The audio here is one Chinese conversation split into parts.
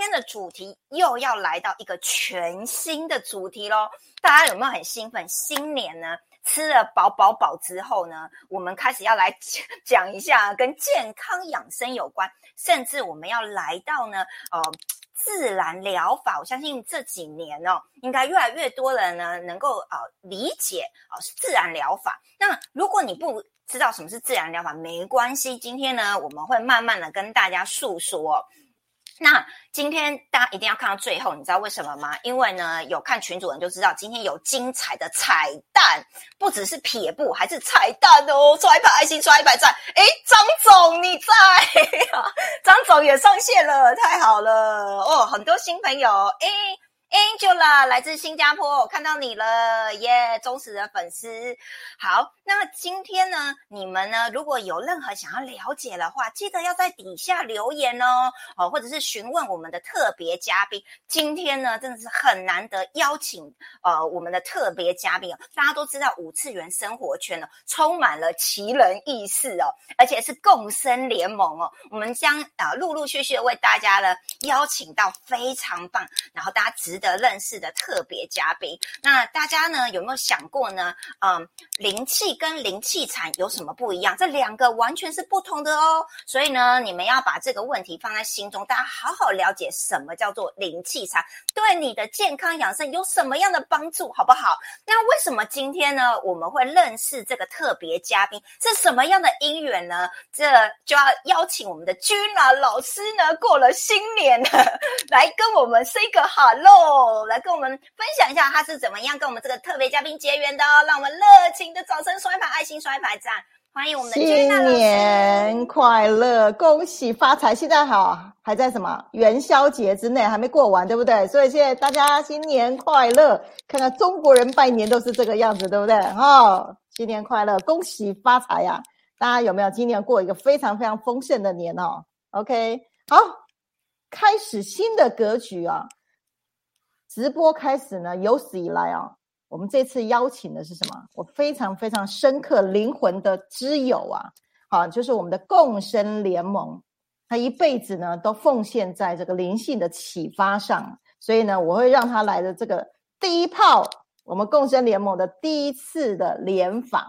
今天的主题又要来到一个全新的主题喽！大家有没有很兴奋？新年呢，吃了饱饱饱之后呢，我们开始要来 讲一下跟健康养生有关，甚至我们要来到呢，呃，自然疗法。我相信这几年哦，应该越来越多人呢能够呃理解啊自然疗法。那如果你不知道什么是自然疗法，没关系，今天呢我们会慢慢的跟大家诉说。那今天大家一定要看到最后，你知道为什么吗？因为呢，有看群主人就知道，今天有精彩的彩蛋，不只是撇步，还是彩蛋哦！刷一排爱心，刷一排赞。哎，张总你在？张总也上线了，太好了哦！很多新朋友，哎。Angela 来自新加坡，我看到你了耶！忠实的粉丝。好，那今天呢，你们呢，如果有任何想要了解的话，记得要在底下留言哦，哦，或者是询问我们的特别嘉宾。今天呢，真的是很难得邀请呃我们的特别嘉宾哦。大家都知道五次元生活圈呢，充满了奇人异事哦，而且是共生联盟哦。我们将啊陆陆续续为大家呢邀请到非常棒，然后大家值。的认识的特别嘉宾，那大家呢有没有想过呢？嗯，灵气跟灵气产有什么不一样？这两个完全是不同的哦。所以呢，你们要把这个问题放在心中，大家好好了解什么叫做灵气产，对你的健康养生有什么样的帮助，好不好？那为什么今天呢我们会认识这个特别嘉宾？是什么样的因缘呢？这就要邀请我们的君啊老师呢，过了新年，来跟我们 say 个 hello。哦，来跟我们分享一下他是怎么样跟我们这个特别嘉宾结缘的哦，让我们热情的掌声刷一排爱心，刷一排赞，欢迎我们的新年快乐，恭喜发财！现在好还在什么元宵节之内，还没过完，对不对？所以现在大家新年快乐，看看中国人拜年都是这个样子，对不对？哈，新年快乐，恭喜发财呀！大家有没有今年过一个非常非常丰盛的年哦？OK，好，开始新的格局啊！直播开始呢，有史以来啊，我们这次邀请的是什么？我非常非常深刻灵魂的知友啊，好，就是我们的共生联盟，他一辈子呢都奉献在这个灵性的启发上，所以呢，我会让他来的这个第一炮，我们共生联盟的第一次的联访，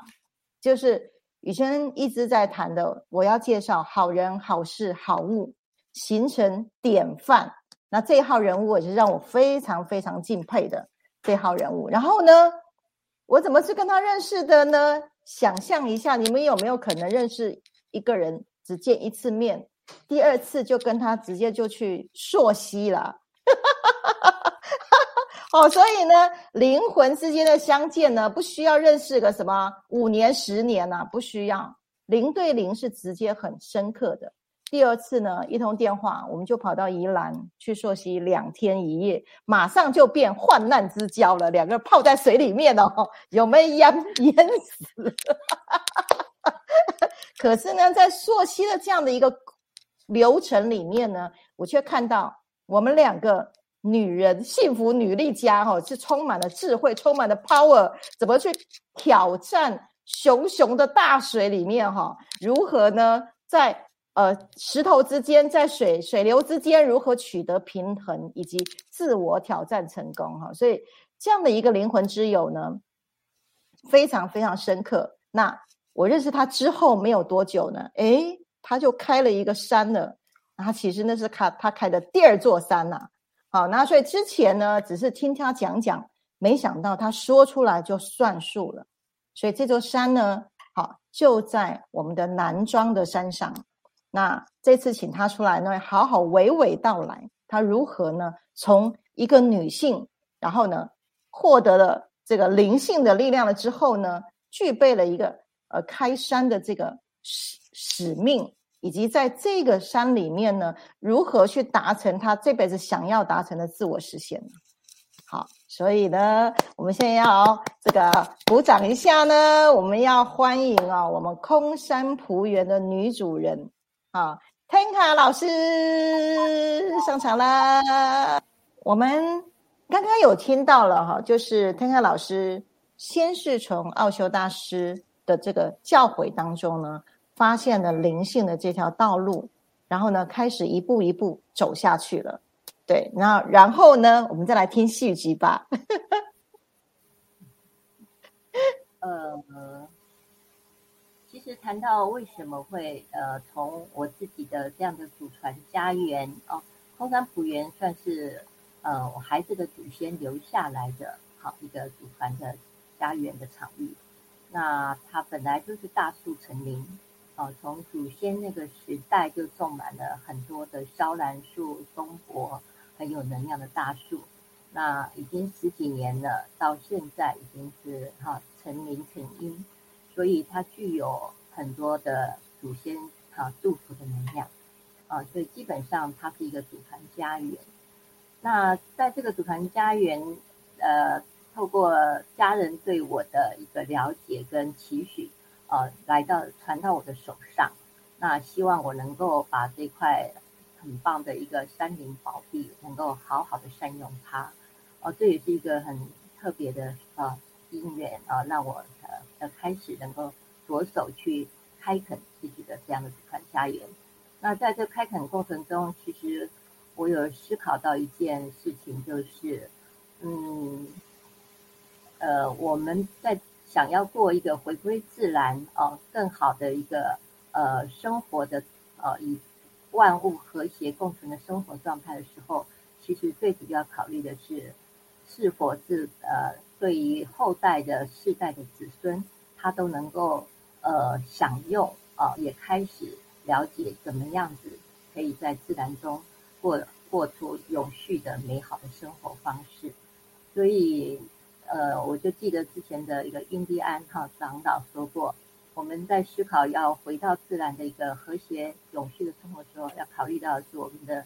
就是雨轩一直在谈的，我要介绍好人好事好物，形成典范。那这一号人物也是让我非常非常敬佩的这号人物。然后呢，我怎么是跟他认识的呢？想象一下，你们有没有可能认识一个人只见一次面，第二次就跟他直接就去溯溪了？哦，所以呢，灵魂之间的相见呢，不需要认识个什么五年、十年呐，不需要，零对零是直接很深刻的。第二次呢，一通电话，我们就跑到宜兰去溯溪两天一夜，马上就变患难之交了。两个人泡在水里面哦，有没有淹淹死？可是呢，在溯溪的这样的一个流程里面呢，我却看到我们两个女人，幸福女力家哈，是充满了智慧，充满了 power，怎么去挑战熊熊的大水里面哈？如何呢？在呃，石头之间，在水水流之间如何取得平衡，以及自我挑战成功哈？所以这样的一个灵魂之友呢，非常非常深刻。那我认识他之后没有多久呢，诶，他就开了一个山了。他其实那是他他开的第二座山呐。好，那所以之前呢，只是听他讲讲，没想到他说出来就算数了。所以这座山呢，好就在我们的南庄的山上。那这次请他出来呢，好好娓娓道来，他如何呢？从一个女性，然后呢，获得了这个灵性的力量了之后呢，具备了一个呃开山的这个使使命，以及在这个山里面呢，如何去达成他这辈子想要达成的自我实现呢？好，所以呢，我们现在要这个鼓掌一下呢，我们要欢迎啊，我们空山蒲园的女主人。好，Tenka 老师上场啦！我们刚刚有听到了哈，就是 Tenka 老师先是从奥修大师的这个教诲当中呢，发现了灵性的这条道路，然后呢，开始一步一步走下去了。对，那然后呢，我们再来听续集吧。呃，其实谈到为什么会呃，从我自己的这样的祖传家园哦，空山普园算是呃我孩子的祖先留下来的好一个祖传的家园的场域。那它本来就是大树成林，哦，从祖先那个时代就种满了很多的萧兰树、松柏，很有能量的大树。那已经十几年了，到现在已经是哈成林成荫，所以它具有很多的祖先啊祝福的能量，啊，所以基本上它是一个祖传家园。那在这个祖传家园，呃。透过家人对我的一个了解跟期许，呃，来到传到我的手上，那希望我能够把这块很棒的一个山林宝地，能够好好的善用它，哦，这也是一个很特别的呃因缘啊，让我呃开始能够着手去开垦自己的这样的这块家园。那在这开垦过程中，其实我有思考到一件事情，就是嗯。呃，我们在想要过一个回归自然哦，更好的一个呃生活的呃以万物和谐共存的生活状态的时候，其实最主要考虑的是是否是呃对于后代的世代的子孙，他都能够呃享用啊，也开始了解怎么样子可以在自然中过过出永续的美好的生活方式，所以。呃，我就记得之前的一个印第安哈长老说过，我们在思考要回到自然的一个和谐永续的生活时候，要考虑到是我们的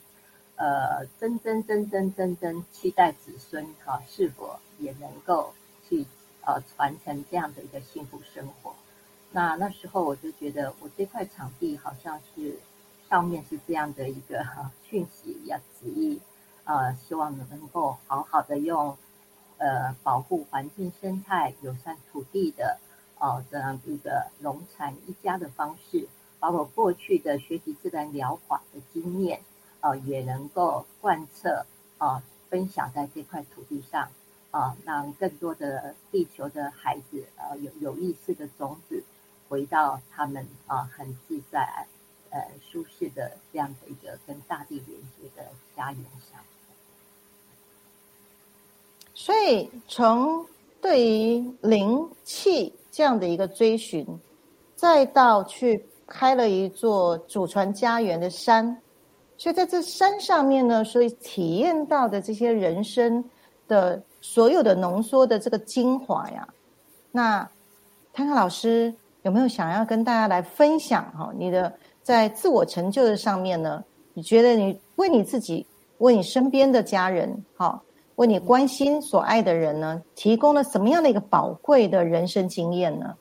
呃真真真真真真期待子孙哈是否也能够去呃传承这样的一个幸福生活。那那时候我就觉得，我这块场地好像是上面是这样的一个 讯息要旨意，呃，希望能够好好的用。呃，保护环境生态、友善土地的哦，这样一个农产一家的方式，把我过去的学习自然疗法的经验，呃，也能够贯彻啊，分享在这块土地上啊，让更多的地球的孩子呃有有意识的种子回到他们啊很自在、呃舒适的这样的一个跟大地连接的家园上。所以，从对于灵气这样的一个追寻，再到去开了一座祖传家园的山，所以在这山上面呢，所以体验到的这些人生的所有的浓缩的这个精华呀，那汤康老师有没有想要跟大家来分享哈？你的在自我成就的上面呢，你觉得你为你自己，为你身边的家人，哈？为你关心所爱的人呢，提供了什么样的一个宝贵的人生经验呢？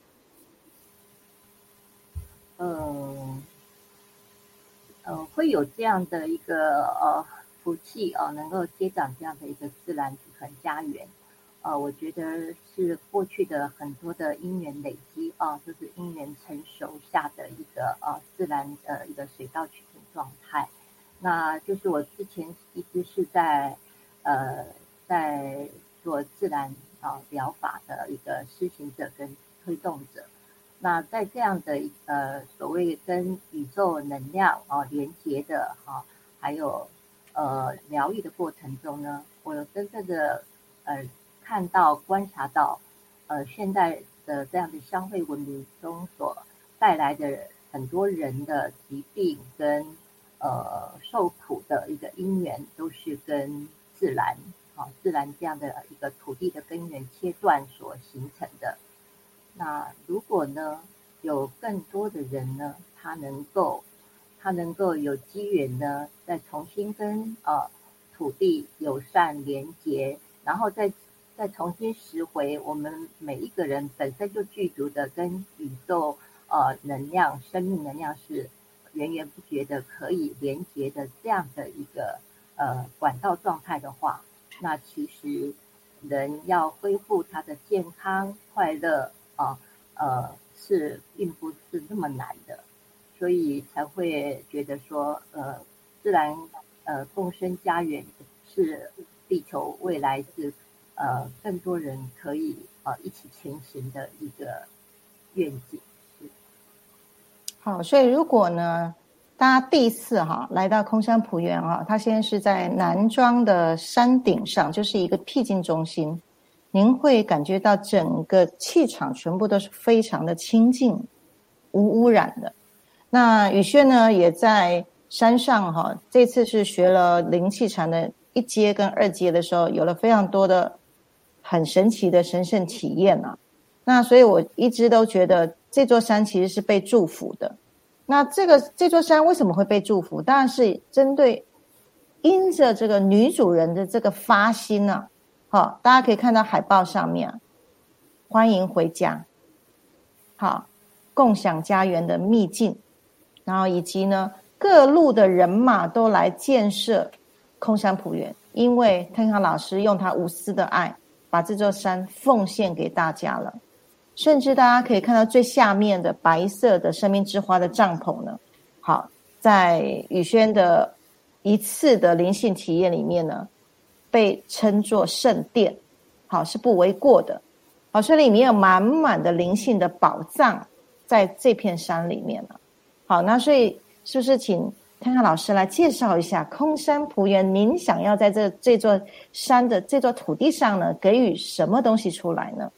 嗯，呃，会有这样的一个呃福气啊，能够接掌这样的一个自然平衡家园，呃，我觉得是过去的很多的因缘累积啊，就是因缘成熟下的一个呃自然的一个水到渠成状态。那就是我之前一直是在呃。在做自然啊疗法的一个施行者跟推动者，那在这样的呃所谓跟宇宙能量啊连接的哈，还有呃疗愈的过程中呢，我有真正的呃看到观察到呃现在的这样的消费文明中所带来的很多人的疾病跟呃受苦的一个因缘，都是跟自然。啊，自然这样的一个土地的根源切断所形成的。那如果呢，有更多的人呢，他能够，他能够有机缘呢，再重新跟呃土地友善连接，然后再再重新拾回我们每一个人本身就具足的跟宇宙呃能量、生命能量是源源不绝的可以连接的这样的一个呃管道状态的话。那其实人要恢复他的健康快乐啊，呃，是并不是那么难的，所以才会觉得说，呃，自然呃共生家园是地球未来是呃更多人可以呃一起前行的一个愿景。好，所以如果呢，大家第一次哈来到空山普园啊，它现在是在南庄的山顶上，就是一个僻静中心，您会感觉到整个气场全部都是非常的清净、无污染的。那宇轩呢，也在山上哈，这次是学了灵气禅的一阶跟二阶的时候，有了非常多的很神奇的神圣体验啊。那所以我一直都觉得。这座山其实是被祝福的，那这个这座山为什么会被祝福？当然是针对因着这个女主人的这个发心呢。好，大家可以看到海报上面，欢迎回家，好，共享家园的秘境，然后以及呢各路的人马都来建设空山普园，因为天康老师用他无私的爱，把这座山奉献给大家了。甚至大家可以看到最下面的白色的生命之花的帐篷呢，好，在宇轩的一次的灵性体验里面呢，被称作圣殿，好是不为过的，好，所以里面有满满的灵性的宝藏在这片山里面了，好，那所以是不是请看看老师来介绍一下空山仆园？您想要在这这座山的这座土地上呢，给予什么东西出来呢？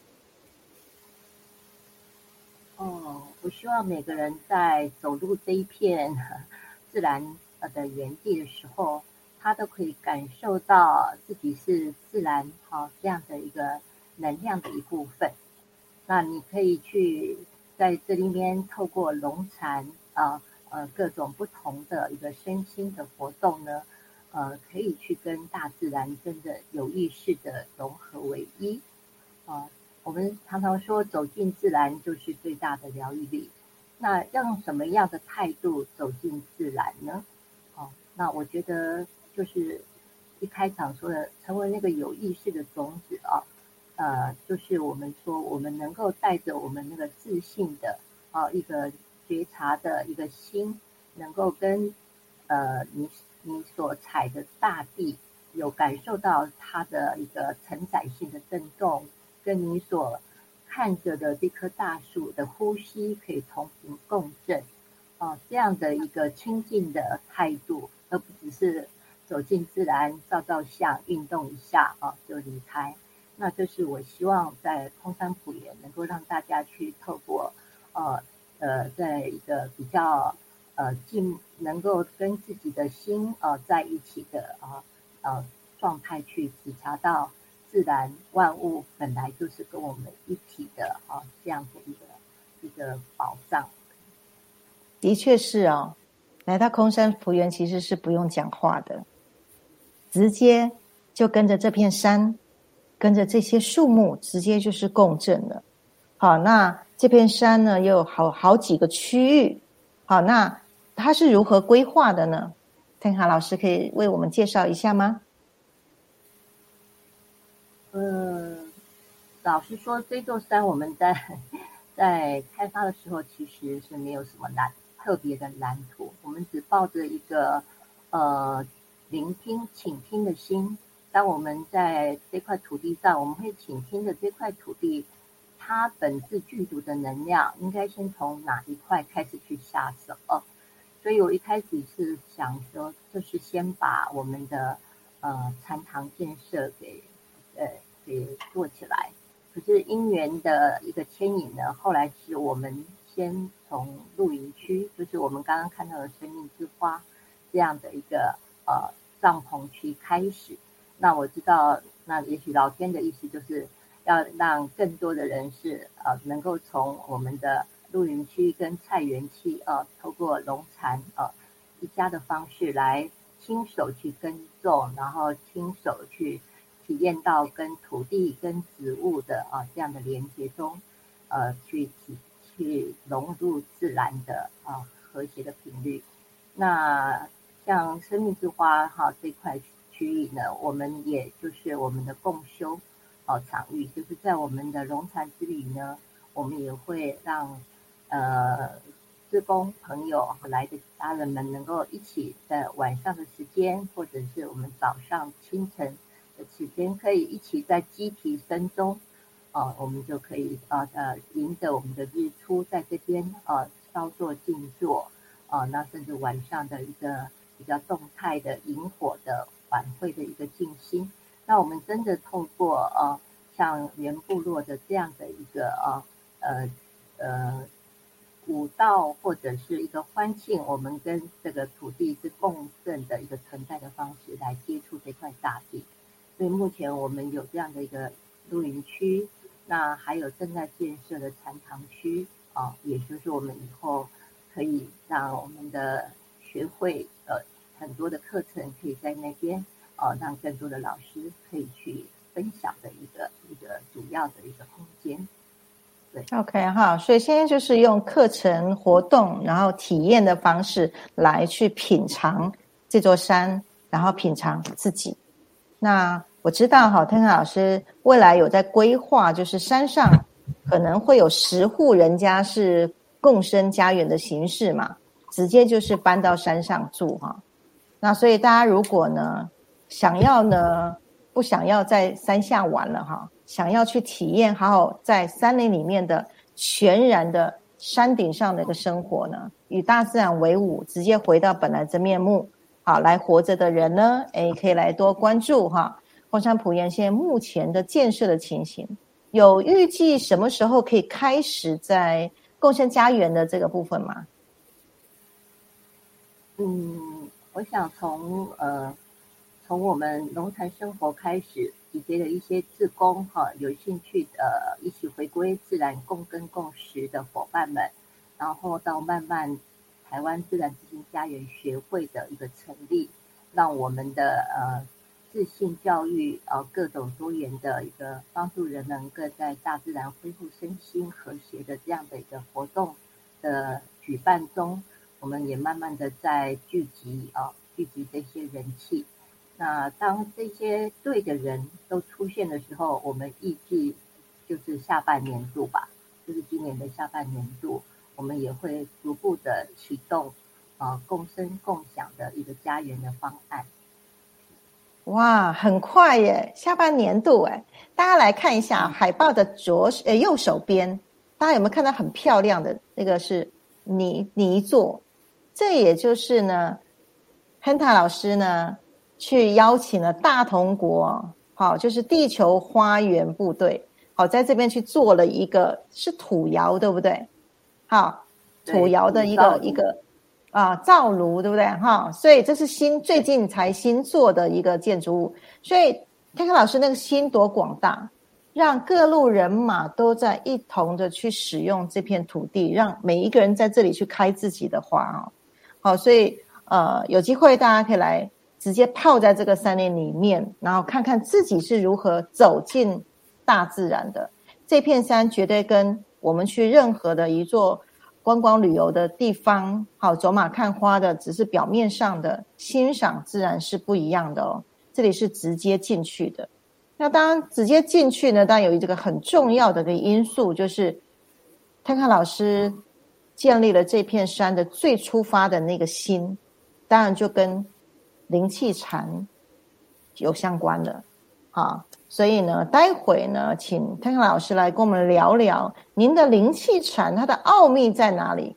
哦我希望每个人在走入这一片 自然的原地的时候，他都可以感受到自己是自然哈这样的一个能量的一部分。那你可以去在这里面透过龙禅啊呃各种不同的一个身心的活动呢，呃可以去跟大自然真的有意识的融合为一啊。我们常常说，走进自然就是最大的疗愈力。那要用什么样的态度走进自然呢？哦，那我觉得就是一开场说的，成为那个有意识的种子啊，呃，就是我们说，我们能够带着我们那个自信的啊一个觉察的一个心，能够跟呃你你所踩的大地有感受到它的一个承载性的震动。跟你所看着的这棵大树的呼吸可以同频共振，哦，这样的一个亲近的态度，而不只是走进自然照照相、运动一下啊就离开。那这是我希望在空山普园能够让大家去透过，呃呃，在一个比较呃近，能够跟自己的心呃在一起的啊呃状态去体察到。自然万物本来就是跟我们一体的啊，这样的一个一个宝藏。的确是哦，来到空山福园其实是不用讲话的，直接就跟着这片山，跟着这些树木，直接就是共振了。好，那这片山呢，又有好好几个区域。好，那它是如何规划的呢？天卡老师可以为我们介绍一下吗？嗯，老实说，这座山我们在在开发的时候其实是没有什么蓝特别的蓝图，我们只抱着一个呃聆听、倾听的心。当我们在这块土地上，我们会倾听的这块土地，它本质剧毒的能量，应该先从哪一块开始去下手？所以我一开始是想说，就是先把我们的呃禅堂建设给呃。给做起来，可是因缘的一个牵引呢，后来是我们先从露营区，就是我们刚刚看到的生命之花这样的一个呃帐篷区开始。那我知道，那也许老天的意思就是要让更多的人是呃能够从我们的露营区跟菜园区呃，透过农禅呃一家的方式来亲手去耕种，然后亲手去。体验到跟土地、跟植物的啊这样的连接中，呃，去体去融入自然的啊和谐的频率。那像生命之花哈这块区域呢，我们也就是我们的共修哦场域，就是在我们的龙禅之旅呢，我们也会让呃职工朋友和来的家人们能够一起在晚上的时间，或者是我们早上清晨的时间，可以一起在鸡啼声中，啊，我们就可以啊呃，迎着我们的日出，在这边啊稍作静坐，啊，那甚至晚上的一个比较动态的萤火的晚会的一个静心，那我们真的透过啊，像原部落的这样的一个啊呃呃。古道或者是一个欢庆，我们跟这个土地是共振的一个存在的方式来接触这块大地。所以目前我们有这样的一个露营区，那还有正在建设的禅堂区啊，也就是我们以后可以让我们的学会呃很多的课程可以在那边哦，让更多的老师可以去分享的一个一个主要的一个空间。对 OK 哈，所以现在就是用课程活动，然后体验的方式来去品尝这座山，然后品尝自己。那我知道哈，天康老师未来有在规划，就是山上可能会有十户人家是共生家园的形式嘛，直接就是搬到山上住哈。那所以大家如果呢想要呢，不想要在山下玩了哈。想要去体验好好在山林里面的全然的山顶上的一个生活呢，与大自然为伍，直接回到本来真面目，好来活着的人呢，诶，可以来多关注哈。黄山普岩现在目前的建设的情形，有预计什么时候可以开始在共生家园的这个部分吗？嗯，我想从呃，从我们农禅生活开始。以及的一些自工哈，有兴趣的一起回归自然共耕共识的伙伴们，然后到慢慢台湾自然自信家园学会的一个成立，让我们的呃自信教育呃各种多元的一个帮助人们各在大自然恢复身心和谐的这样的一个活动的举办中，我们也慢慢的在聚集啊聚集这些人气。那当这些对的人都出现的时候，我们预计就是下半年度吧，就是今年的下半年度，我们也会逐步的启动啊共生共享的一个家园的方案。哇，很快耶！下半年度哎，大家来看一下海报的左呃右手边，大家有没有看到很漂亮的那个是泥泥座？这也就是呢，Hanta 老师呢。去邀请了大同国，好，就是地球花园部队，好，在这边去做了一个是土窑，对不对？好，土窑的一个一个啊灶炉，对不对？哈，所以这是新最近才新做的一个建筑物，所以看看老师那个心多广大，让各路人马都在一同的去使用这片土地，让每一个人在这里去开自己的花啊，好，所以呃有机会大家可以来。直接泡在这个山林里面，然后看看自己是如何走进大自然的。这片山绝对跟我们去任何的一座观光旅游的地方，好走马看花的，只是表面上的欣赏自然是不一样的哦。这里是直接进去的。那当然，直接进去呢，当然有这个很重要的个因素，就是看看老师建立了这片山的最初发的那个心，当然就跟。灵气禅有相关的，啊，所以呢，待会呢，请天康老师来跟我们聊聊您的灵气禅它的奥秘在哪里。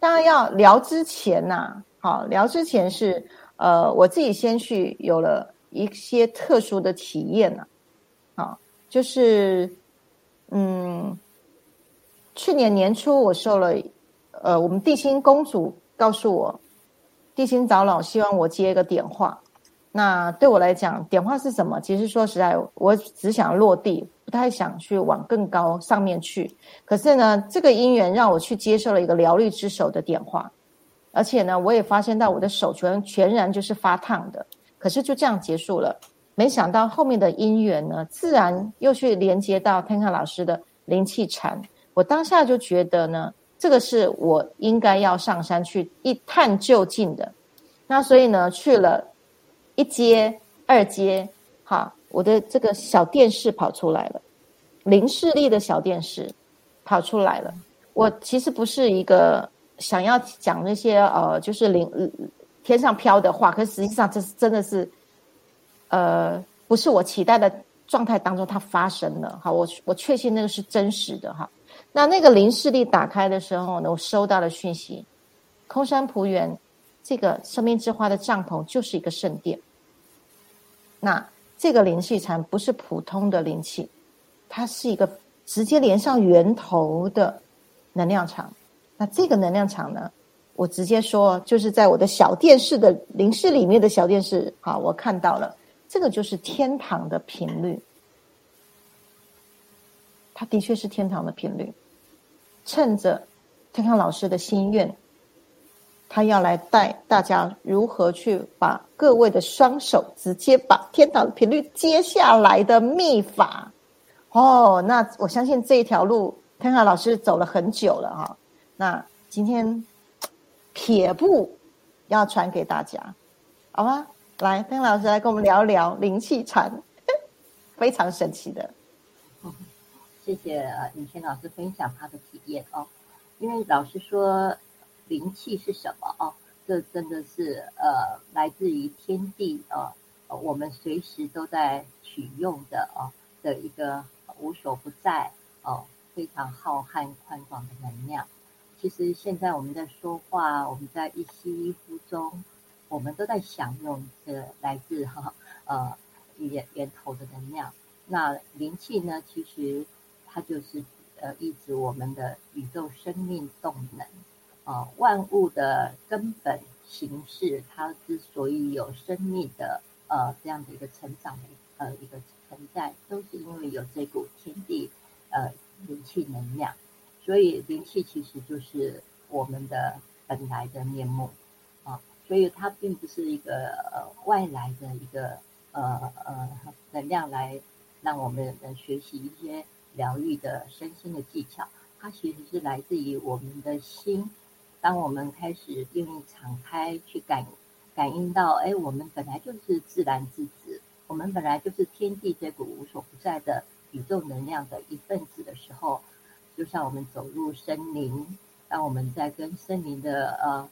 当然要聊之前呐，好，聊之前是呃，我自己先去有了一些特殊的体验呐，啊，就是嗯，去年年初我受了呃，我们地心公主告诉我。地心长老希望我接一个点化，那对我来讲，点化是什么？其实说实在，我只想落地，不太想去往更高上面去。可是呢，这个因缘让我去接受了一个疗愈之手的点化，而且呢，我也发现到我的手全全然就是发烫的。可是就这样结束了，没想到后面的因缘呢，自然又去连接到天看老师的灵气禅。我当下就觉得呢。这个是我应该要上山去一探究竟的，那所以呢，去了一阶、二阶，哈，我的这个小电视跑出来了，零视力的小电视跑出来了。我其实不是一个想要讲那些呃，就是零天上飘的话，可实际上这是真的是，呃，不是我期待的状态当中它发生了。好，我我确信那个是真实的哈。那那个灵视力打开的时候呢，我收到了讯息，空山浦园这个生命之花的帐篷就是一个圣殿。那这个灵气禅不是普通的灵气，它是一个直接连上源头的能量场。那这个能量场呢，我直接说，就是在我的小电视的灵视里面的小电视，好，我看到了，这个就是天堂的频率，它的确是天堂的频率。趁着天康老师的心愿，他要来带大家如何去把各位的双手直接把天堂的频率接下来的秘法。哦，那我相信这一条路天康老师走了很久了哈。那今天撇步要传给大家，好吗？来，天康老师来跟我们聊一聊灵气禅，非常神奇的。谢谢李谦老师分享他的体验哦。因为老师说灵气是什么哦？这真的是呃来自于天地啊，我们随时都在取用的哦的一个无所不在哦，非常浩瀚宽广的能量。其实现在我们在说话，我们在一吸一呼中，我们都在享用这来自哈呃源源头的能量。那灵气呢？其实它就是呃，一直我们的宇宙生命动能啊，万物的根本形式，它之所以有生命的呃这样的一个成长的呃一个存在，都是因为有这股天地呃灵气能量。所以灵气其实就是我们的本来的面目啊，所以它并不是一个呃外来的一个呃呃能量来让我们能学习一些疗愈的身心的技巧，它其实是来自于我们的心。当我们开始愿意敞开去感感应到，哎，我们本来就是自然之子，我们本来就是天地这股无所不在的宇宙能量的一份子的时候。就像我们走入森林，当我们在跟森林的呃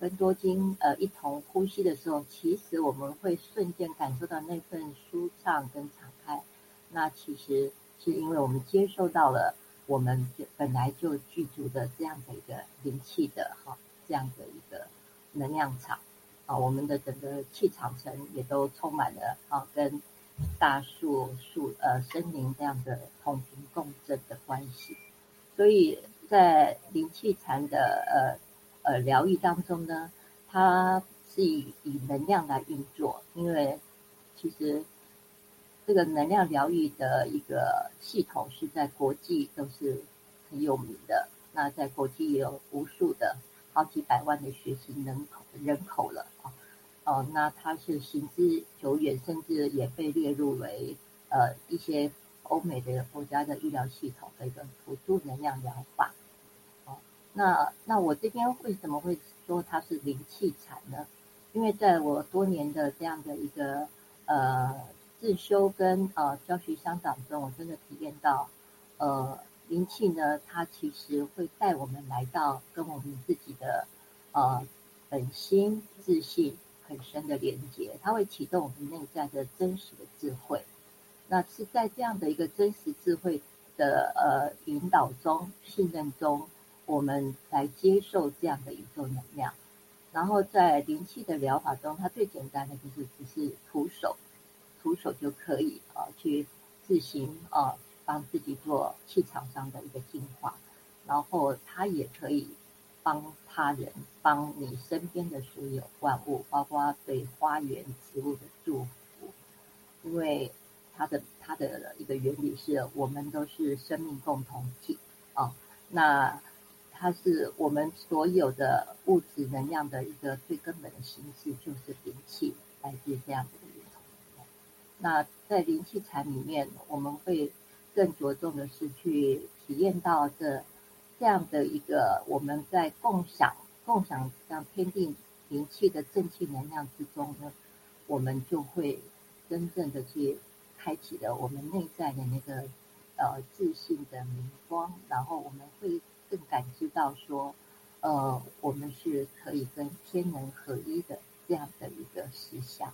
分多金呃一同呼吸的时候，其实我们会瞬间感受到那份舒畅跟敞开。那其实是因为我们接受到了我们本来就具足的这样的一个灵气的哈这样的一个能量场啊，我们的整个气场层也都充满了啊跟大树树呃森林这样的同频共振的关系。所以在灵气禅的呃呃疗愈当中呢，它是以以能量来运作，因为其实这个能量疗愈的一个系统是在国际都是很有名的。那在国际也有无数的好几百万的学习人口人口了啊哦，那它是行之久远，甚至也被列入为呃一些。欧美的国家的医疗系统的一个辅助能量疗法，哦，那那我这边为什么会说它是灵气禅呢？因为在我多年的这样的一个呃自修跟呃教学相长中，我真的体验到，呃，灵气呢，它其实会带我们来到跟我们自己的呃本心自信很深的连接，它会启动我们内在的真实的智慧。那是在这样的一个真实智慧的呃引导中、信任中，我们来接受这样的宇宙能量。然后在灵气的疗法中，它最简单的就是只是徒手，徒手就可以啊去自行啊帮自己做气场上的一个净化。然后它也可以帮他人、帮你身边的所有万物，包括对花园植物的祝福，因为。它的它的一个原理是我们都是生命共同体啊，那它是我们所有的物质能量的一个最根本的形式，就是灵气，来自这样的。那在灵气禅里面，我们会更着重的是去体验到这这样的一个我们在共享共享像天地灵气的正气能量之中呢，我们就会真正的去。开启了我们内在的那个呃自信的明光，然后我们会更感知到说，呃，我们是可以跟天人合一的这样的一个实相。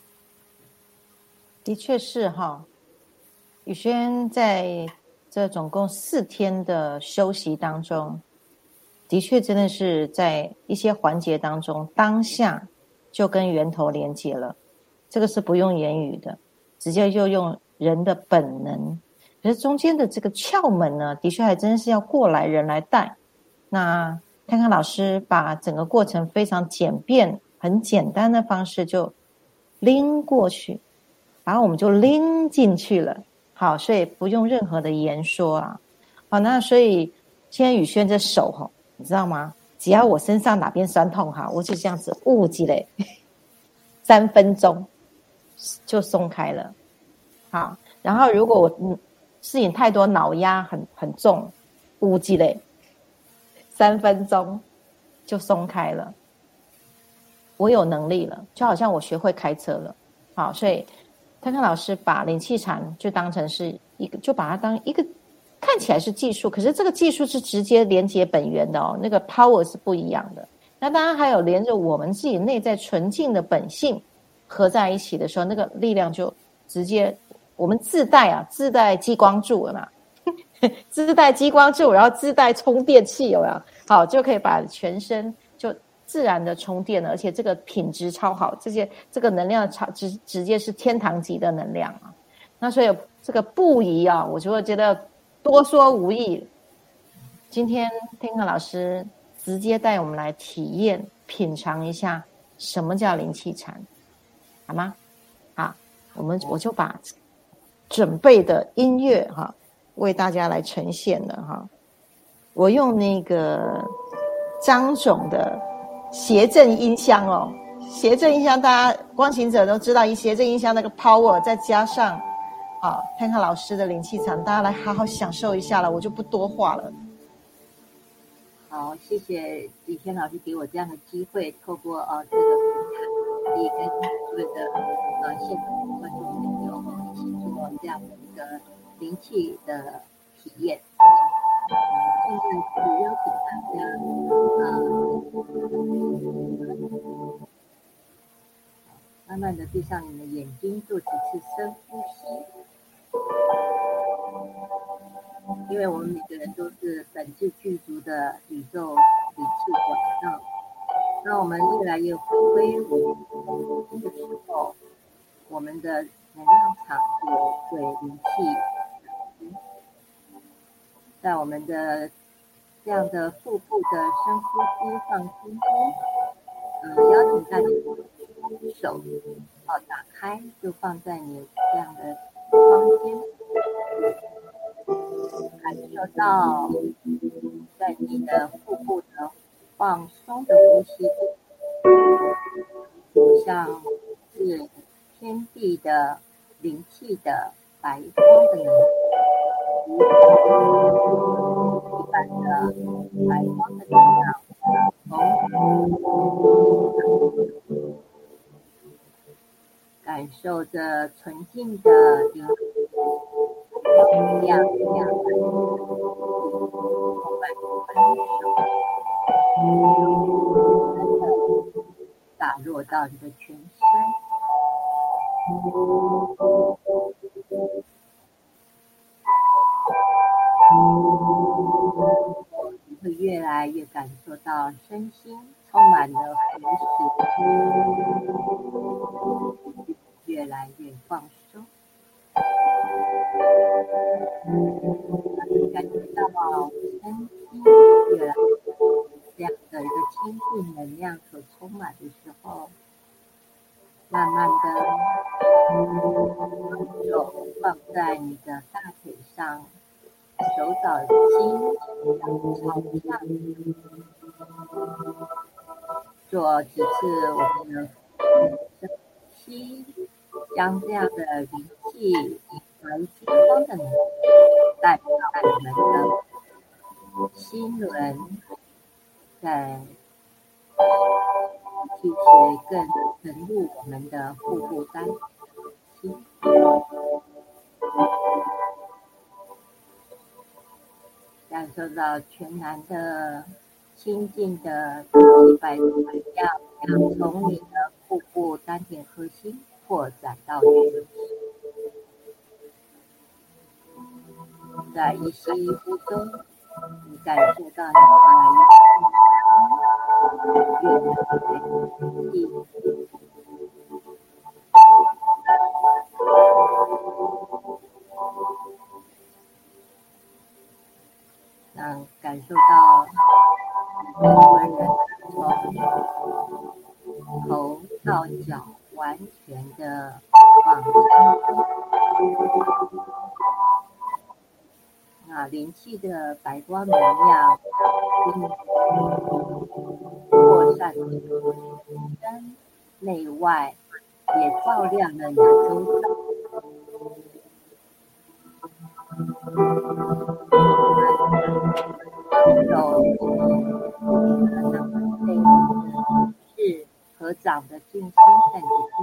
的确是哈，宇轩在这总共四天的休息当中，的确真的是在一些环节当中，当下就跟源头连接了，这个是不用言语的，直接就用人的本能。可是中间的这个窍门呢，的确还真是要过来人来带。那看看老师把整个过程非常简便、很简单的方式就拎过去。然后我们就拎进去了，好，所以不用任何的言说啊，好，那所以现在宇轩这手哈，你知道吗？只要我身上哪边酸痛哈，我就这样子误积累，三分钟就松开了，好，然后如果我嗯事情太多，脑压很很重，误积累，三分钟就松开了，我有能力了，就好像我学会开车了，好，所以。看看老师把灵气禅就当成是一个，就把它当一个看起来是技术，可是这个技术是直接连接本源的哦，那个 power 是不一样的。那当然还有连着我们自己内在纯净的本性合在一起的时候，那个力量就直接我们自带啊，自带激光柱了嘛，自带激光柱，然后自带充电器有没有？好，就可以把全身。自然的充电，而且这个品质超好，这些这个能量超直直接是天堂级的能量啊！那所以这个不宜啊，我就会觉得多说无益。今天听课老师直接带我们来体验品尝一下什么叫灵气禅，好吗？好，我们我就把准备的音乐哈为大家来呈现了哈，我用那个张总的。谐振音箱哦，谐振音箱，大家光行者都知道，一谐振音箱那个 power，再加上，啊，看看老师的灵气场，大家来好好享受一下了，我就不多话了。好，谢谢李天老师给我这样的机会，透过呃这个平台，可以跟所有的呃现场观众朋友一起做这样的一个灵气的体验。现在邀请大家，啊，慢慢的闭上你的眼睛，做几次深呼吸。因为我们每个人都是本质具足的宇宙灵气管道，当我们越来越回归我们的时候，我们的能量场也会灵气。在我们的这样的腹部的深呼吸放松中，嗯，邀请大家手好打开，就放在你这样的房间，感受到在你的腹部的放松的呼吸，像是天地的灵气的白光的能量。一般的白光的能量，感受着纯净的灵亮亮的充满温柔，打落到你的全身。的一百能量，从你的腹部丹田核心扩展到全身。在一吸一呼中，你感受到你越来越低。让感受到整个人从头到脚完全的放松。那灵气的白光能量扩散全身内外，也照亮了你的周遭。手你的周遭。有是和长的静心在你的心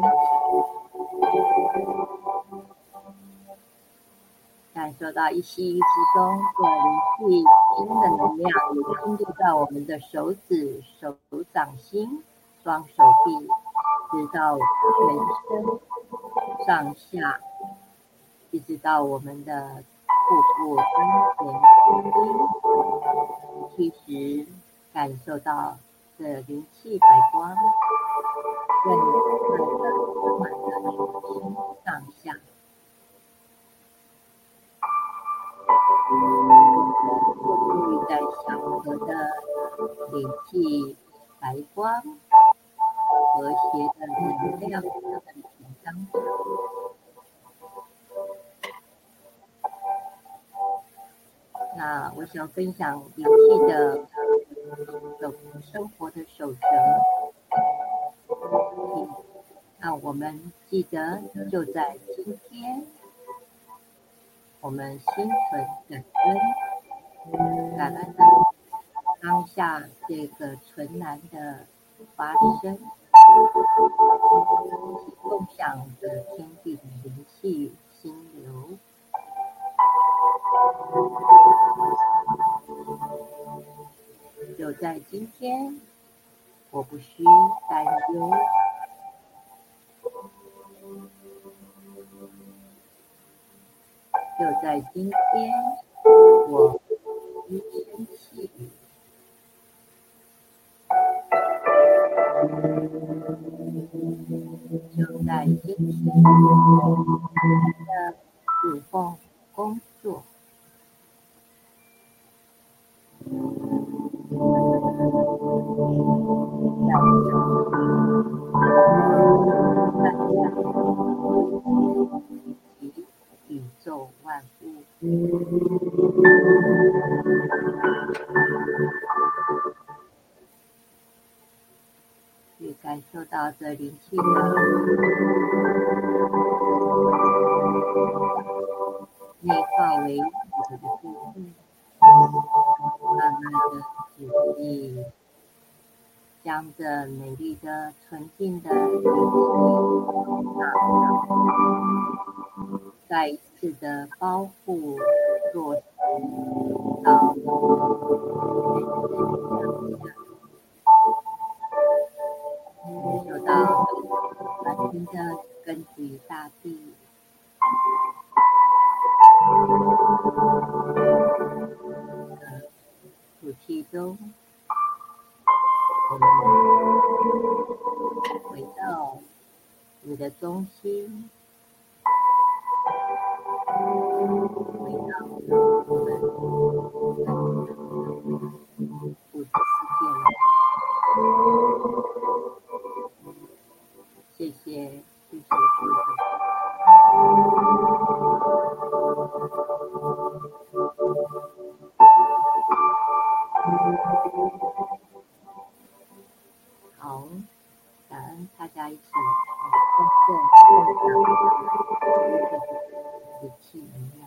感受到一吸一呼中的灵气新的能量，也进入到我们的手指、手掌心、双手臂，直到全身上下，一直到我们的腹部、丹田、心，其实感受到这灵气白光，更快的充满了全身上下。注意在祥和的灵气、白光、和谐的能量的紧张。那我想分享灵气的守生活的守则。那我们记得就在今天。我们心存感恩，感恩当下这个纯然的发生，共享着天地灵气心流。就在今天，我不需担忧。就在今天，我一生气。就在今天，的指缝工作。宇宙万物，去感受到这灵气的内化为我的部分，慢慢的注意，将这美丽的、纯净的灵气纳入。再一次的保护，落实到感受到完全的根植于大地，吐气中，回到你的中心。回到我们物质世界。谢谢，谢谢，谢谢。好，感恩。大家一起共振共享。的气能量，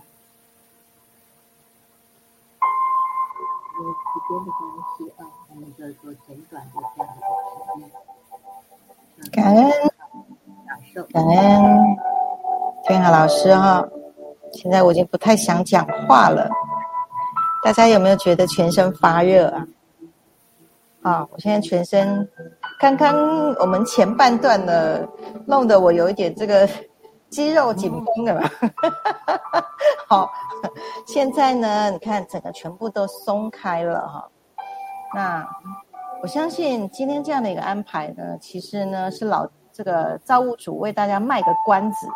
因为时间的关系啊，我们就做简短的这样的时间。感恩，感受，感恩。天海老师哈。现在我已经不太想讲话了，大家有没有觉得全身发热啊？啊，我现在全身，刚刚我们前半段呢，弄得我有一点这个肌肉紧绷了。好，现在呢，你看整个全部都松开了哈。那我相信今天这样的一个安排呢，其实呢是老这个造物主为大家卖个关子，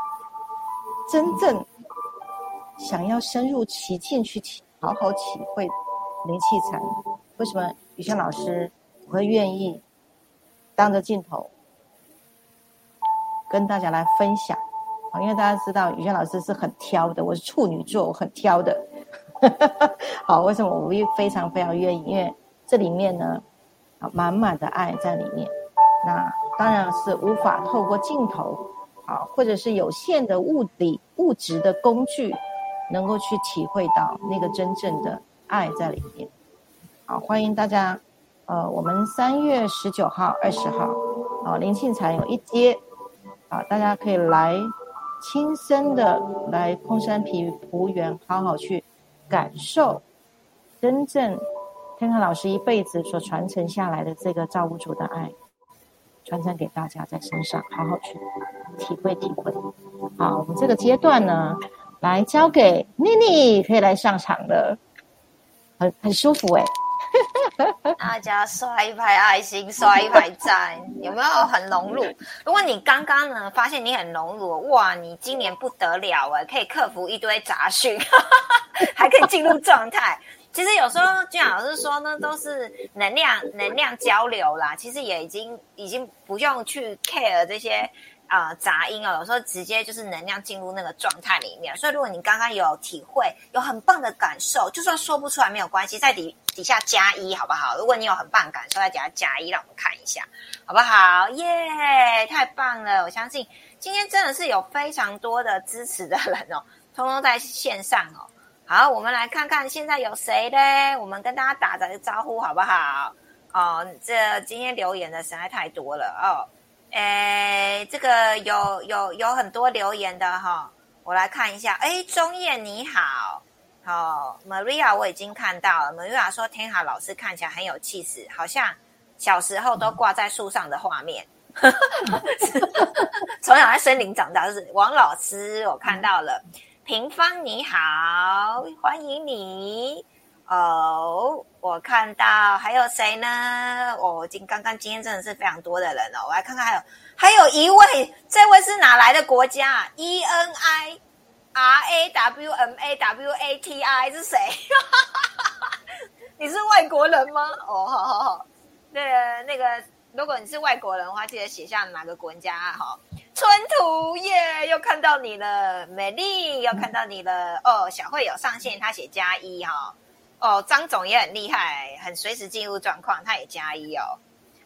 真正想要深入其境去体好好体会灵气禅，为什么雨轩老师会愿意当着镜头跟大家来分享？啊，因为大家知道雨轩老师是很挑的，我是处女座，我很挑的。好，为什么我会非常非常愿意？因为这里面呢。啊满满的爱在里面，那当然是无法透过镜头，啊，或者是有限的物理物质的工具，能够去体会到那个真正的爱在里面。好，欢迎大家，呃，我们三月十九号、二十号，啊，灵庆禅有一阶，啊，大家可以来亲身的来空山皮湖园，好好去感受真正。天看老师一辈子所传承下来的这个造物主的爱，传承给大家在身上，好好去体会体会。好，我们这个阶段呢，来交给妮妮，可以来上场了，很很舒服哎。大家刷一排爱心，刷一排赞，有没有很融入？如果你刚刚呢发现你很融入，哇，你今年不得了哎，可以克服一堆杂讯，还可以进入状态。其实有时候俊老师说呢，都是能量能量交流啦。其实也已经已经不用去 care 这些啊杂音哦。有时候直接就是能量进入那个状态里面。所以如果你刚刚有体会，有很棒的感受，就算说不出来没有关系，在底底下加一好不好？如果你有很棒的感受，在底下加一，让我们看一下好不好？耶，太棒了！我相信今天真的是有非常多的支持的人哦，通通在线上哦。好，我们来看看现在有谁嘞？我们跟大家打个招呼好不好？哦，这今天留言的实在太多了哦。诶，这个有有有很多留言的哈，我来看一下。诶，钟燕你好，好，Maria 我已经看到了。Maria 说天海老师看起来很有气势，好像小时候都挂在树上的画面。从小在森林长大，就是王老师，我看到了。平方你好，欢迎你哦！我看到还有谁呢？我今刚刚今天真的是非常多的人哦，我来看看还有还有一位，这位是哪来的国家？E N I R A W M A W A T I 是谁？你是外国人吗？哦，好好好，那那个，如果你是外国人的话，记得写下哪个国家哈。春图耶，又看到你了，美丽又看到你了哦。小慧有上线，他写加一哈。哦，张总也很厉害，很随时进入状况，他也加一哦。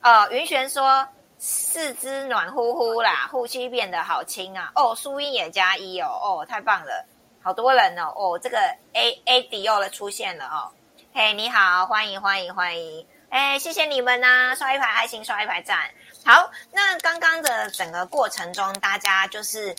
哦，云璇说四肢暖乎乎啦，呼吸变得好轻啊。哦，苏英也加一哦，哦，太棒了，好多人哦。哦，这个 A A D 又了出现了哦。嘿，你好，欢迎欢迎欢迎，哎，谢谢你们呐，刷一排爱心，刷一排赞。好，那刚刚的整个过程中，大家就是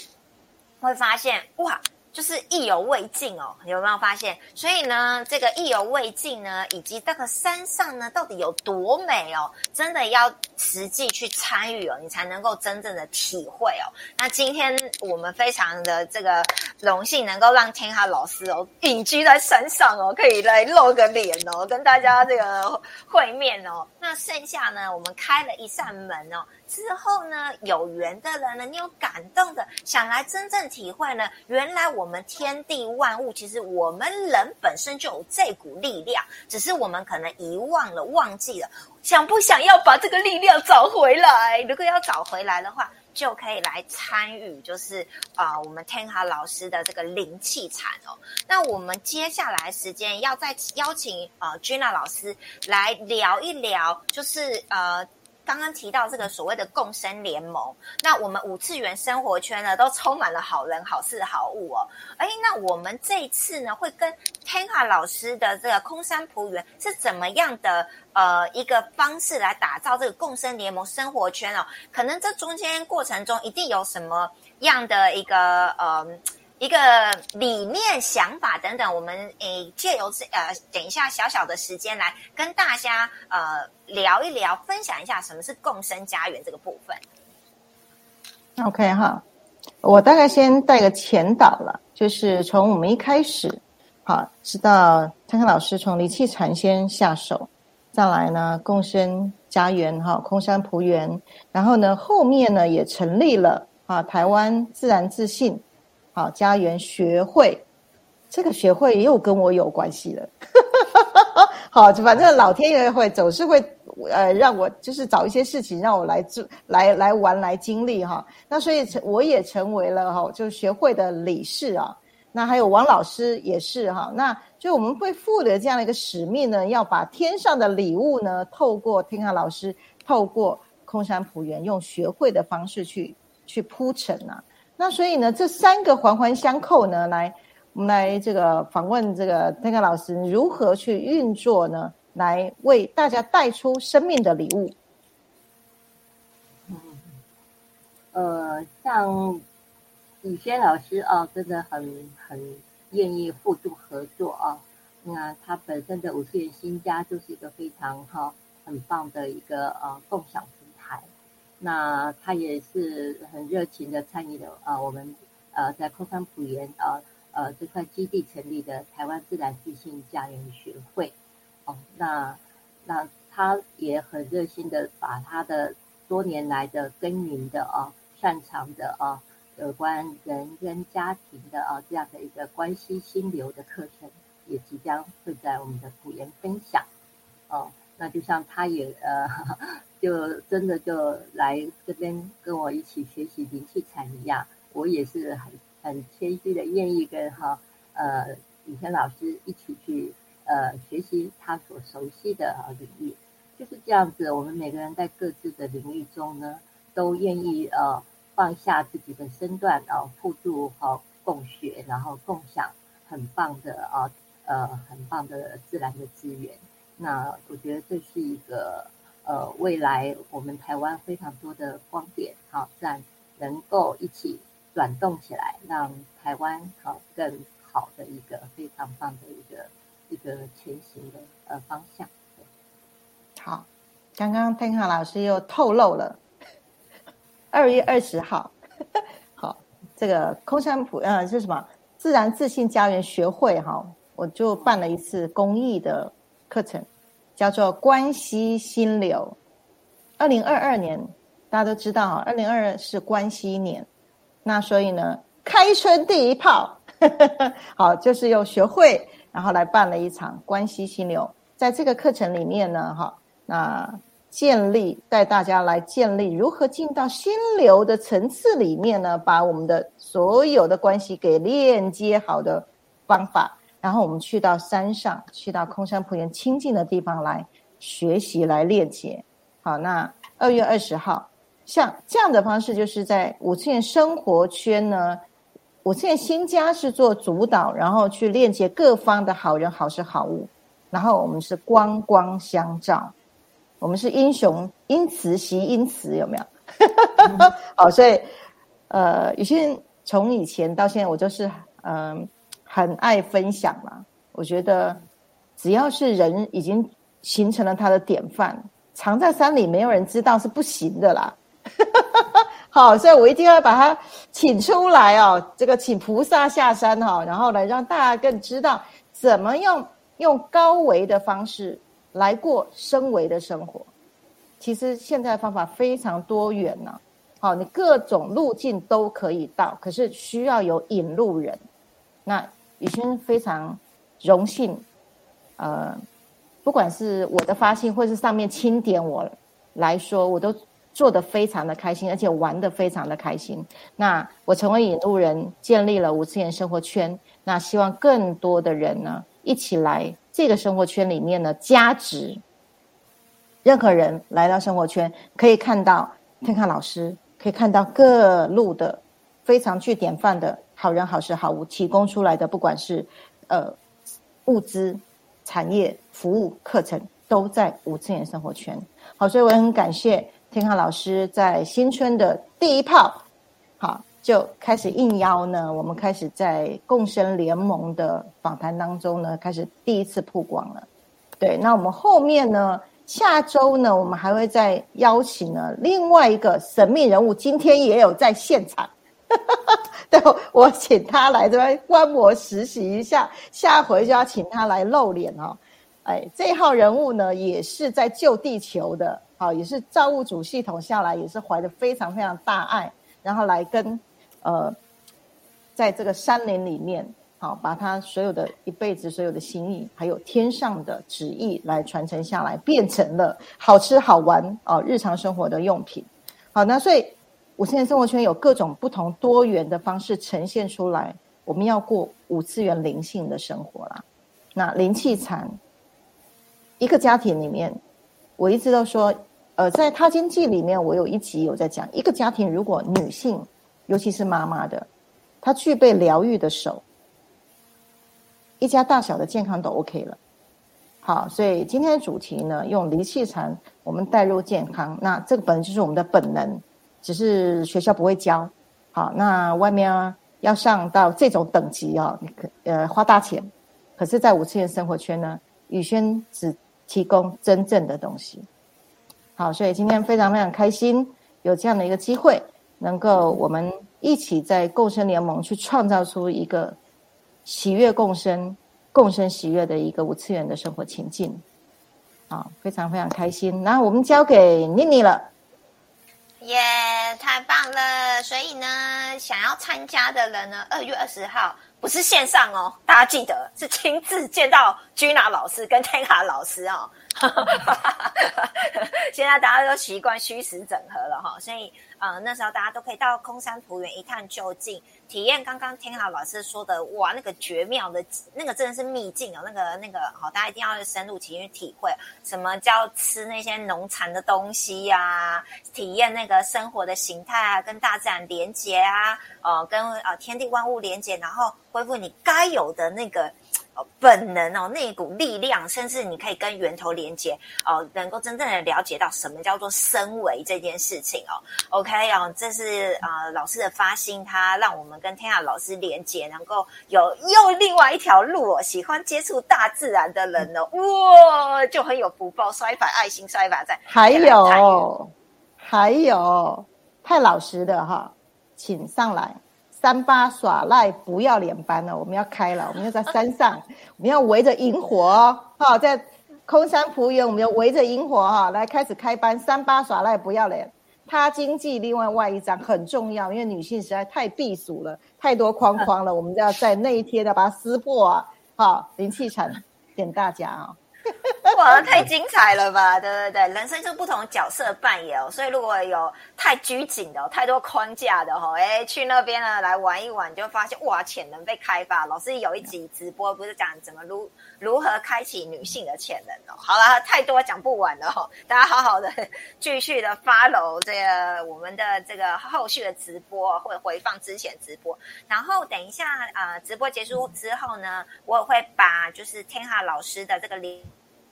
会发现，哇！就是意犹未尽哦，有没有发现？所以呢，这个意犹未尽呢，以及这个山上呢，到底有多美哦？真的要实际去参与哦，你才能够真正的体会哦。那今天我们非常的这个荣幸，能够让天哈老师哦隐居在山上哦，可以来露个脸哦，跟大家这个会面哦。那剩下呢，我们开了一扇门哦。之后呢，有缘的人呢，你有感动的，想来真正体会呢，原来我们天地万物，其实我们人本身就有这股力量，只是我们可能遗忘了、忘记了。想不想要把这个力量找回来？如果要找回来的话，就可以来参与，就是啊，我们天哈老师的这个灵气禅哦。那我们接下来时间要再邀请呃 Gina 老师来聊一聊，就是呃。刚刚提到这个所谓的共生联盟，那我们五次元生活圈呢，都充满了好人、好事、好物哦。哎，那我们这一次呢，会跟天海老师的这个空山仆园是怎么样的呃一个方式来打造这个共生联盟生活圈哦？可能这中间过程中一定有什么样的一个呃一个理念、想法等等，我们诶借由这呃等一下小小的时间来跟大家呃聊一聊，分享一下什么是共生家园这个部分。OK 哈，我大概先带个前导了，就是从我们一开始，好，知道看看老师从离弃禅先下手，再来呢共生家园哈，空山普园，然后呢后面呢也成立了啊台湾自然自信好家园学会，这个学会又跟我有关系了，好，反正老天爷会总是会。呃，让我就是找一些事情让我来做，来来玩，来经历哈。那所以成我也成为了哈，就学会的理事啊。那还有王老师也是哈。那就我们会负的这样的一个使命呢，要把天上的礼物呢，透过天下老师，透过空山普园，用学会的方式去去铺陈啊。那所以呢，这三个环环相扣呢，来我们来这个访问这个天下老师如何去运作呢？来为大家带出生命的礼物。嗯，呃，像宇轩老师啊，真的很很愿意互助合作啊。那他本身的五次元新家就是一个非常哈很棒的一个呃共享。那他也是很热情的参与了啊，我们呃在空山普研啊呃这块基地成立的台湾自然自信家园学会。哦，那那他也很热心的把他的多年来的耕耘的啊，擅长的啊，有关人跟家庭的啊这样的一个关系心流的课程，也即将会在我们的普研分享。哦，那就像他也呃，就真的就来这边跟我一起学习灵气禅一样，我也是很很谦虚的愿意跟哈呃李轩老师一起去。呃，学习他所熟悉的领域，就是这样子。我们每个人在各自的领域中呢，都愿意呃放下自己的身段，然后互助和共学，然后共享很棒的啊呃很棒的自然的资源。那我觉得这是一个呃未来我们台湾非常多的光点，好，自然能够一起转动起来，让台湾好更好的一个非常棒的一个。一个前行的呃方向。好，刚刚天卡老师又透露了二月二十号，好，这个空山普呃是什么自然自信家园学会哈，我就办了一次公益的课程，叫做关系心流。二零二二年大家都知道哈，二零二二是关系年，那所以呢，开春第一炮，好，就是用学会。然后来办了一场关系心流，在这个课程里面呢，哈，那建立带大家来建立如何进到心流的层次里面呢，把我们的所有的关系给链接好的方法。然后我们去到山上，去到空山普园清净的地方来学习来链接。好，那二月二十号，像这样的方式，就是在五次元生活圈呢。我现在新家是做主导，然后去链接各方的好人、好事、好物，然后我们是光光相照，我们是英雄因慈习因慈，有没有？好，所以呃，有些人从以前到现在，我就是嗯、很爱分享嘛。我觉得只要是人已经形成了他的典范，藏在山里没有人知道是不行的啦。好，所以我一定要把他请出来哦。这个请菩萨下山哈、然后来让大家更知道怎么样用高维的方式来过升维的生活。其实现在方法非常多元呢、好，你各种路径都可以到，可是需要有引路人。那宇轩非常荣幸，呃，不管是我的发心，或是上面钦点我来说，我都。做得非常的开心，而且玩得非常的开心。那我成为引路人，建立了五次元生活圈。那希望更多的人呢，一起来这个生活圈里面呢，加值。任何人来到生活圈，可以看到天看老师，可以看到各路的非常具典范的好人、好事、好物提供出来的，不管是呃物资、产业、服务、课程，都在五次元生活圈。好，所以我也很感谢。天康老师在新春的第一炮，好就开始应邀呢，我们开始在共生联盟的访谈当中呢，开始第一次曝光了。对，那我们后面呢，下周呢，我们还会再邀请呢另外一个神秘人物，今天也有在现场。哈哈哈对，我请他来这边观摩实习一下，下回就要请他来露脸哦。哎，这号人物呢，也是在救地球的，好，也是造物主系统下来，也是怀着非常非常大爱，然后来跟呃，在这个山林里面，好，把他所有的一辈子所有的心意，还有天上的旨意来传承下来，变成了好吃好玩哦，日常生活的用品。好，那所以。五次元生活圈有各种不同多元的方式呈现出来，我们要过五次元灵性的生活啦。那灵气禅，一个家庭里面，我一直都说，呃，在《他经记》里面，我有一集有在讲，一个家庭如果女性，尤其是妈妈的，她具备疗愈的手，一家大小的健康都 OK 了。好，所以今天的主题呢，用灵气禅，我们带入健康，那这个本就是我们的本能。只是学校不会教，好，那外面啊要上到这种等级啊，你可呃花大钱，可是，在五次元生活圈呢，宇轩只提供真正的东西。好，所以今天非常非常开心，有这样的一个机会，能够我们一起在共生联盟去创造出一个喜悦共生、共生喜悦的一个五次元的生活情境。好，非常非常开心。那我们交给妮妮了。耶，太棒了！所以呢，想要参加的人呢，二月二十号不是线上哦，大家记得是亲自见到君娜老师跟天卡老师哦。现在大家都习惯虚实整合了哈，所以呃那时候大家都可以到空山图园一探究竟，体验刚刚听好老师说的哇那个绝妙的那个真的是秘境哦，那个那个好，大家一定要去深入去体会什么叫吃那些农产的东西呀，体验那个生活的形态啊，跟大自然连接啊，哦跟呃天地万物连接，然后恢复你该有的那个。本能哦，那一股力量，甚至你可以跟源头连接哦，能够真正的了解到什么叫做身为这件事情哦。OK 哦，这是啊老师的发心，他让我们跟天下老师连接，能够有又另外一条路哦。喜欢接触大自然的人哦，哇，就很有福报，摔把爱心摔把在。还有，还有，太老实的哈，请上来。三八耍赖不要脸班了，我们要开了，我们要在山上，我们要围着萤火哦，好，在空山福园，我们要围着萤火哈，来开始开班。三八耍赖不要脸，他经济另外外一张很重要，因为女性实在太避暑了，太多框框了，我们要在那一天要把它撕破啊！好，灵气场点大家啊。哇，太精彩了吧！对对对，人生就不同角色扮演哦，所以如果有太拘谨的、太多框架的哈，哎，去那边呢来玩一玩，就发现哇，潜能被开发。老师有一集直播，不是讲怎么如如何开启女性的潜能哦。好了，太多讲不完了哈，大家好好的继续的 follow 这个我们的这个后续的直播，会回放之前直播。然后等一下啊，直播结束之后呢，我会把就是天下老师的这个连。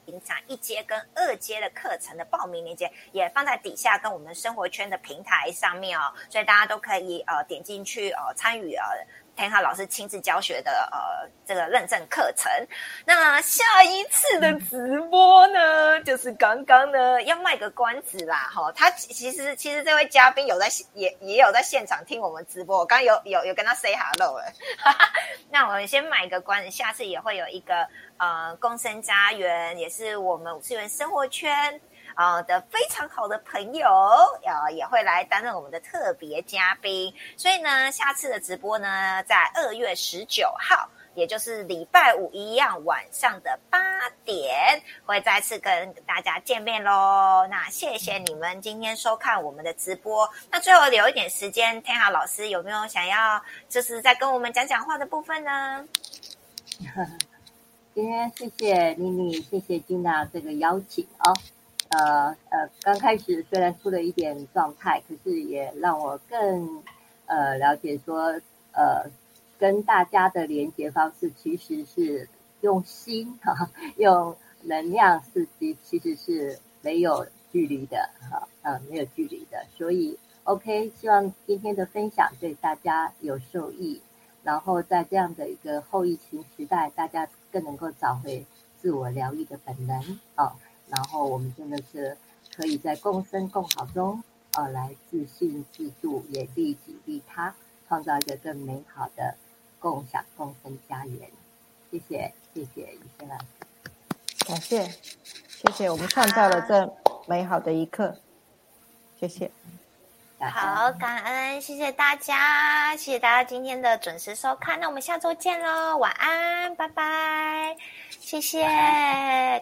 平常一阶跟二阶的课程的报名链接也放在底下，跟我们生活圈的平台上面哦，所以大家都可以呃点进去呃参与呃天浩老师亲自教学的呃这个认证课程。那下一次的直播呢，就是刚刚呢要卖个关子啦哈，他其实其实这位嘉宾有在也也有在现场听我们直播，我刚刚有有有跟他 say hello 了。那我们先买个关子，下次也会有一个。呃，共生家园也是我们五次元生活圈啊的非常好的朋友，呃，也会来担任我们的特别嘉宾。所以呢，下次的直播呢，在二月十九号，也就是礼拜五一样晚上的八点，会再次跟大家见面喽。那谢谢你们今天收看我们的直播。那最后留一点时间，天豪老师有没有想要就是在跟我们讲讲话的部分呢？今天谢谢妮妮，谢谢金娜这个邀请哦。呃呃，刚开始虽然出了一点状态，可是也让我更呃了解说，呃，跟大家的连接方式其实是用心哈，用能量刺激，其实是没有距离的哈，呃，没有距离的。所以 OK，希望今天的分享对大家有受益，然后在这样的一个后疫情时代，大家更能够找回自我疗愈的本能哦。然后我们真的是可以在共生共好中，呃，来自信自助，也利己利他，创造一个更美好的共享共生家园。谢谢，谢谢于谦老师，感谢，谢谢，我们创造了这美好的一刻，谢谢。好，感恩，谢谢大家，谢谢大家今天的准时收看，那我们下周见喽，晚安，拜拜，谢谢，感。